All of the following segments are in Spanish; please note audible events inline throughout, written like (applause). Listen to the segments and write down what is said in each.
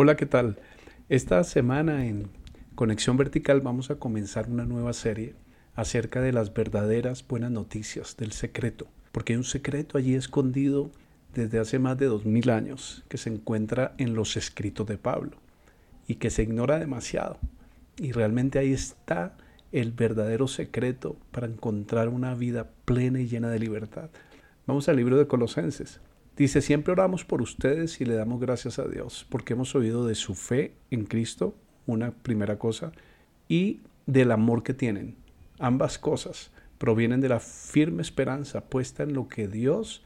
Hola, ¿qué tal? Esta semana en Conexión Vertical vamos a comenzar una nueva serie acerca de las verdaderas buenas noticias, del secreto, porque hay un secreto allí escondido desde hace más de dos mil años que se encuentra en los escritos de Pablo y que se ignora demasiado. Y realmente ahí está el verdadero secreto para encontrar una vida plena y llena de libertad. Vamos al libro de Colosenses. Dice, siempre oramos por ustedes y le damos gracias a Dios porque hemos oído de su fe en Cristo, una primera cosa, y del amor que tienen. Ambas cosas provienen de la firme esperanza puesta en lo que Dios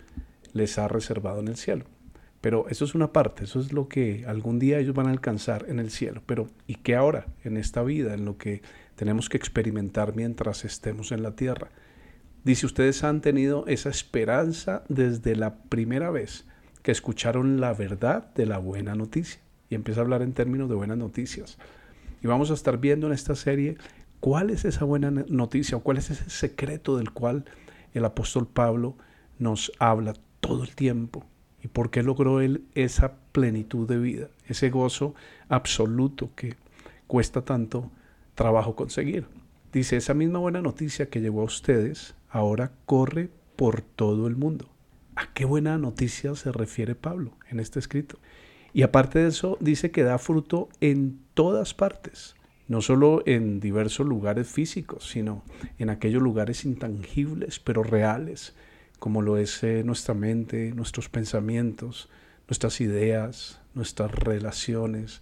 les ha reservado en el cielo. Pero eso es una parte, eso es lo que algún día ellos van a alcanzar en el cielo. Pero ¿y qué ahora, en esta vida, en lo que tenemos que experimentar mientras estemos en la tierra? Dice, ustedes han tenido esa esperanza desde la primera vez que escucharon la verdad de la buena noticia. Y empieza a hablar en términos de buenas noticias. Y vamos a estar viendo en esta serie cuál es esa buena noticia o cuál es ese secreto del cual el apóstol Pablo nos habla todo el tiempo. Y por qué logró él esa plenitud de vida, ese gozo absoluto que cuesta tanto trabajo conseguir. Dice, esa misma buena noticia que llegó a ustedes ahora corre por todo el mundo. ¿A qué buena noticia se refiere Pablo en este escrito? Y aparte de eso, dice que da fruto en todas partes, no solo en diversos lugares físicos, sino en aquellos lugares intangibles, pero reales, como lo es eh, nuestra mente, nuestros pensamientos, nuestras ideas, nuestras relaciones,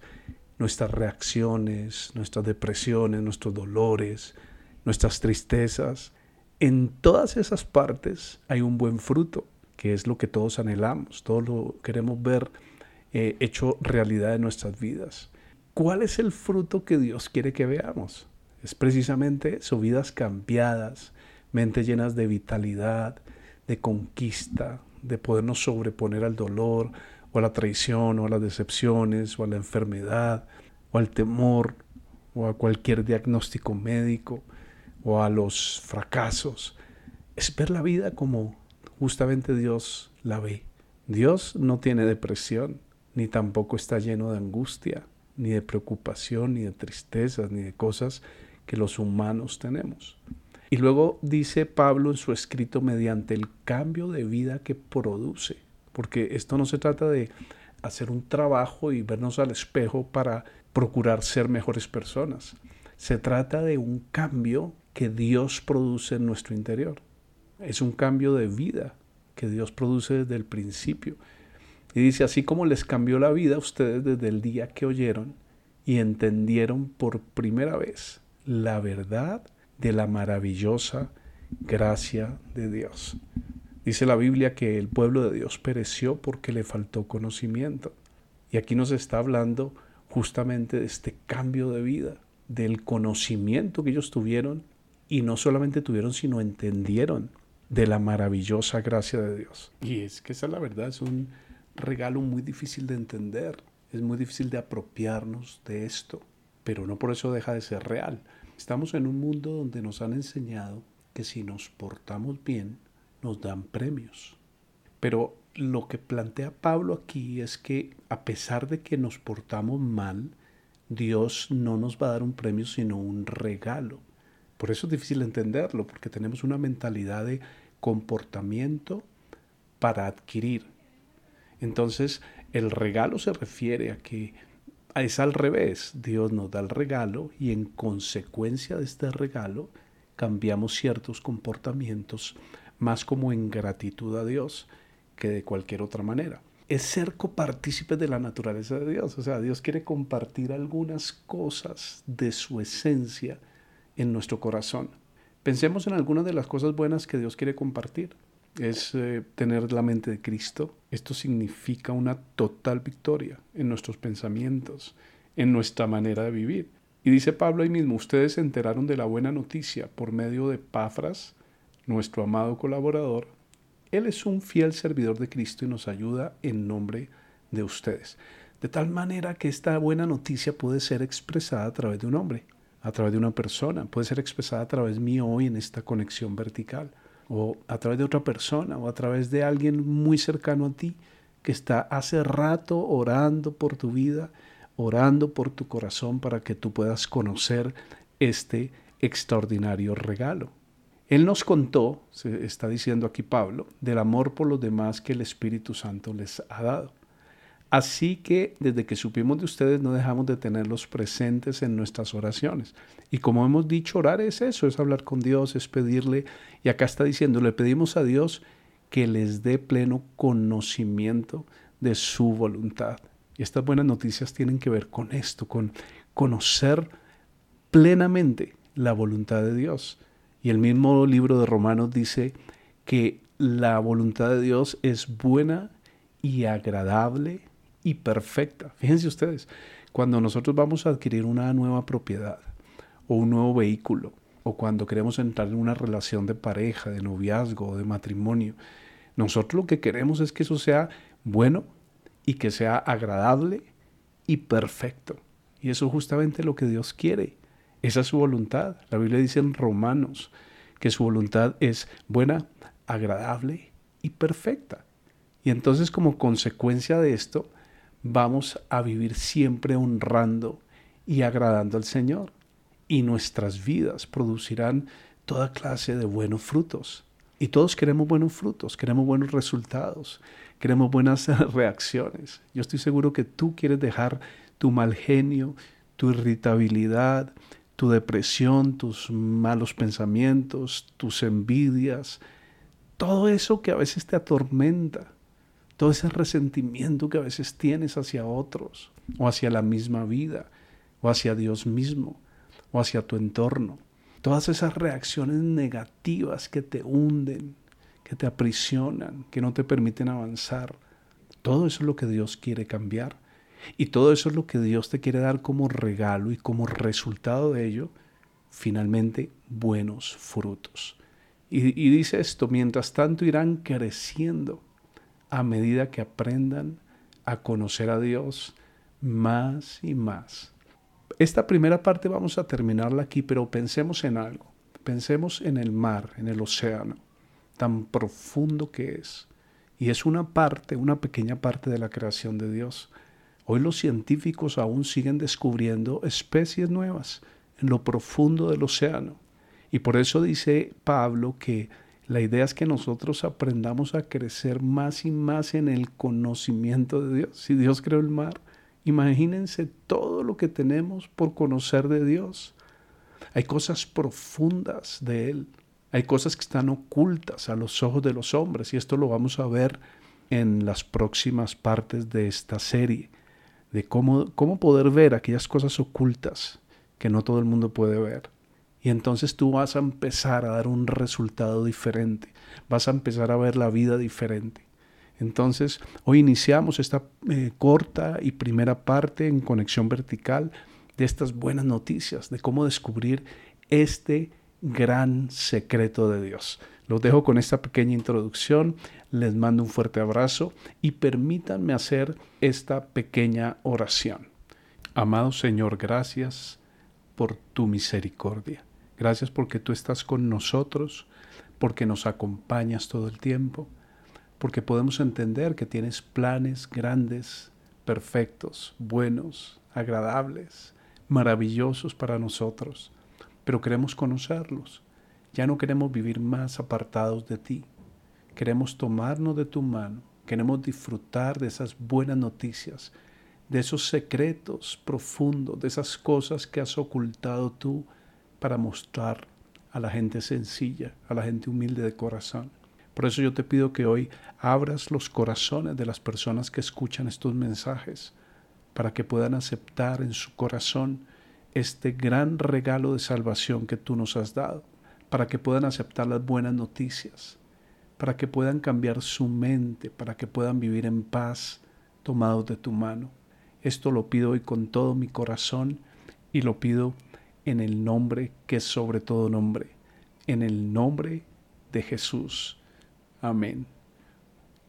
nuestras reacciones, nuestras depresiones, nuestros dolores, nuestras tristezas, en todas esas partes hay un buen fruto, que es lo que todos anhelamos, todos lo queremos ver eh, hecho realidad en nuestras vidas. ¿Cuál es el fruto que Dios quiere que veamos? Es precisamente eso, vidas cambiadas, mentes llenas de vitalidad, de conquista, de podernos sobreponer al dolor o a la traición o a las decepciones o a la enfermedad o al temor o a cualquier diagnóstico médico o a los fracasos. Es ver la vida como justamente Dios la ve. Dios no tiene depresión, ni tampoco está lleno de angustia, ni de preocupación, ni de tristezas, ni de cosas que los humanos tenemos. Y luego dice Pablo en su escrito mediante el cambio de vida que produce, porque esto no se trata de hacer un trabajo y vernos al espejo para procurar ser mejores personas. Se trata de un cambio que Dios produce en nuestro interior. Es un cambio de vida que Dios produce desde el principio. Y dice, así como les cambió la vida a ustedes desde el día que oyeron y entendieron por primera vez la verdad de la maravillosa gracia de Dios. Dice la Biblia que el pueblo de Dios pereció porque le faltó conocimiento. Y aquí nos está hablando justamente de este cambio de vida, del conocimiento que ellos tuvieron y no solamente tuvieron, sino entendieron de la maravillosa gracia de Dios. Y es que esa es la verdad, es un regalo muy difícil de entender, es muy difícil de apropiarnos de esto, pero no por eso deja de ser real. Estamos en un mundo donde nos han enseñado que si nos portamos bien, nos dan premios. Pero lo que plantea Pablo aquí es que a pesar de que nos portamos mal, Dios no nos va a dar un premio, sino un regalo. Por eso es difícil entenderlo, porque tenemos una mentalidad de comportamiento para adquirir. Entonces, el regalo se refiere a que es al revés. Dios nos da el regalo y en consecuencia de este regalo cambiamos ciertos comportamientos más como en gratitud a Dios que de cualquier otra manera. Es ser copartícipe de la naturaleza de Dios. O sea, Dios quiere compartir algunas cosas de su esencia en nuestro corazón. Pensemos en algunas de las cosas buenas que Dios quiere compartir. Es eh, tener la mente de Cristo. Esto significa una total victoria en nuestros pensamientos, en nuestra manera de vivir. Y dice Pablo ahí mismo, ustedes se enteraron de la buena noticia por medio de Pafras, nuestro amado colaborador. Él es un fiel servidor de Cristo y nos ayuda en nombre de ustedes. De tal manera que esta buena noticia puede ser expresada a través de un hombre a través de una persona, puede ser expresada a través mío hoy en esta conexión vertical, o a través de otra persona, o a través de alguien muy cercano a ti que está hace rato orando por tu vida, orando por tu corazón para que tú puedas conocer este extraordinario regalo. Él nos contó, se está diciendo aquí Pablo, del amor por los demás que el Espíritu Santo les ha dado. Así que desde que supimos de ustedes no dejamos de tenerlos presentes en nuestras oraciones. Y como hemos dicho, orar es eso, es hablar con Dios, es pedirle. Y acá está diciendo, le pedimos a Dios que les dé pleno conocimiento de su voluntad. Y estas buenas noticias tienen que ver con esto, con conocer plenamente la voluntad de Dios. Y el mismo libro de Romanos dice que la voluntad de Dios es buena y agradable y perfecta. Fíjense ustedes, cuando nosotros vamos a adquirir una nueva propiedad o un nuevo vehículo, o cuando queremos entrar en una relación de pareja, de noviazgo o de matrimonio, nosotros lo que queremos es que eso sea bueno y que sea agradable y perfecto. Y eso es justamente lo que Dios quiere. Esa es su voluntad. La Biblia dice en Romanos que su voluntad es buena, agradable y perfecta. Y entonces como consecuencia de esto, vamos a vivir siempre honrando y agradando al Señor. Y nuestras vidas producirán toda clase de buenos frutos. Y todos queremos buenos frutos, queremos buenos resultados, queremos buenas (laughs) reacciones. Yo estoy seguro que tú quieres dejar tu mal genio, tu irritabilidad, tu depresión, tus malos pensamientos, tus envidias, todo eso que a veces te atormenta, todo ese resentimiento que a veces tienes hacia otros, o hacia la misma vida, o hacia Dios mismo, o hacia tu entorno. Todas esas reacciones negativas que te hunden, que te aprisionan, que no te permiten avanzar. Todo eso es lo que Dios quiere cambiar. Y todo eso es lo que Dios te quiere dar como regalo y como resultado de ello, finalmente buenos frutos. Y, dice esto, mientras tanto irán creciendo a medida que aprendan a conocer a Dios más y más. Esta primera parte vamos a terminarla aquí, pero pensemos en algo. Pensemos en el mar, en el océano, tan profundo que es. Y es una parte, una pequeña parte de la creación de Dios. Hoy los científicos aún siguen descubriendo especies nuevas en lo profundo del océano. Y por eso dice Pablo que la idea es que nosotros aprendamos a crecer más y más en el conocimiento de Dios. Si Dios creó el mar, imagínense todo lo que tenemos por conocer de Dios. Hay cosas profundas de Él. Hay cosas que están ocultas a los ojos de los hombres y esto lo vamos a ver en las próximas partes de esta serie de cómo, cómo poder ver aquellas cosas ocultas que no todo el mundo puede ver. Y entonces tú vas a empezar a dar un resultado diferente, vas a empezar a ver la vida diferente. Entonces, hoy iniciamos esta eh, corta y primera parte en conexión vertical de estas buenas noticias, de cómo descubrir este gran secreto de Dios. Los dejo con esta pequeña introducción, les mando un fuerte abrazo y permítanme hacer esta pequeña oración. Amado Señor, gracias por tu misericordia. Gracias porque tú estás con nosotros, porque nos acompañas todo el tiempo, porque podemos entender que tienes planes grandes, perfectos, buenos, agradables, maravillosos para nosotros, pero queremos conocerlos ya no queremos vivir más apartados de ti. Queremos tomarnos de tu mano. Queremos disfrutar de esas buenas noticias, de esos secretos profundos, de esas cosas que has ocultado tú para mostrar a la gente sencilla, a la gente humilde de corazón. Por eso yo te pido que hoy abras los corazones de las personas que escuchan estos mensajes, para que puedan aceptar en su corazón este gran regalo de salvación que tú nos has dado para que puedan aceptar las buenas noticias, para que puedan cambiar su mente, para que puedan vivir en paz tomados de tu mano. Esto lo pido hoy con todo mi corazón y lo pido en el nombre que es sobre todo nombre, en el nombre de Jesús. Amén.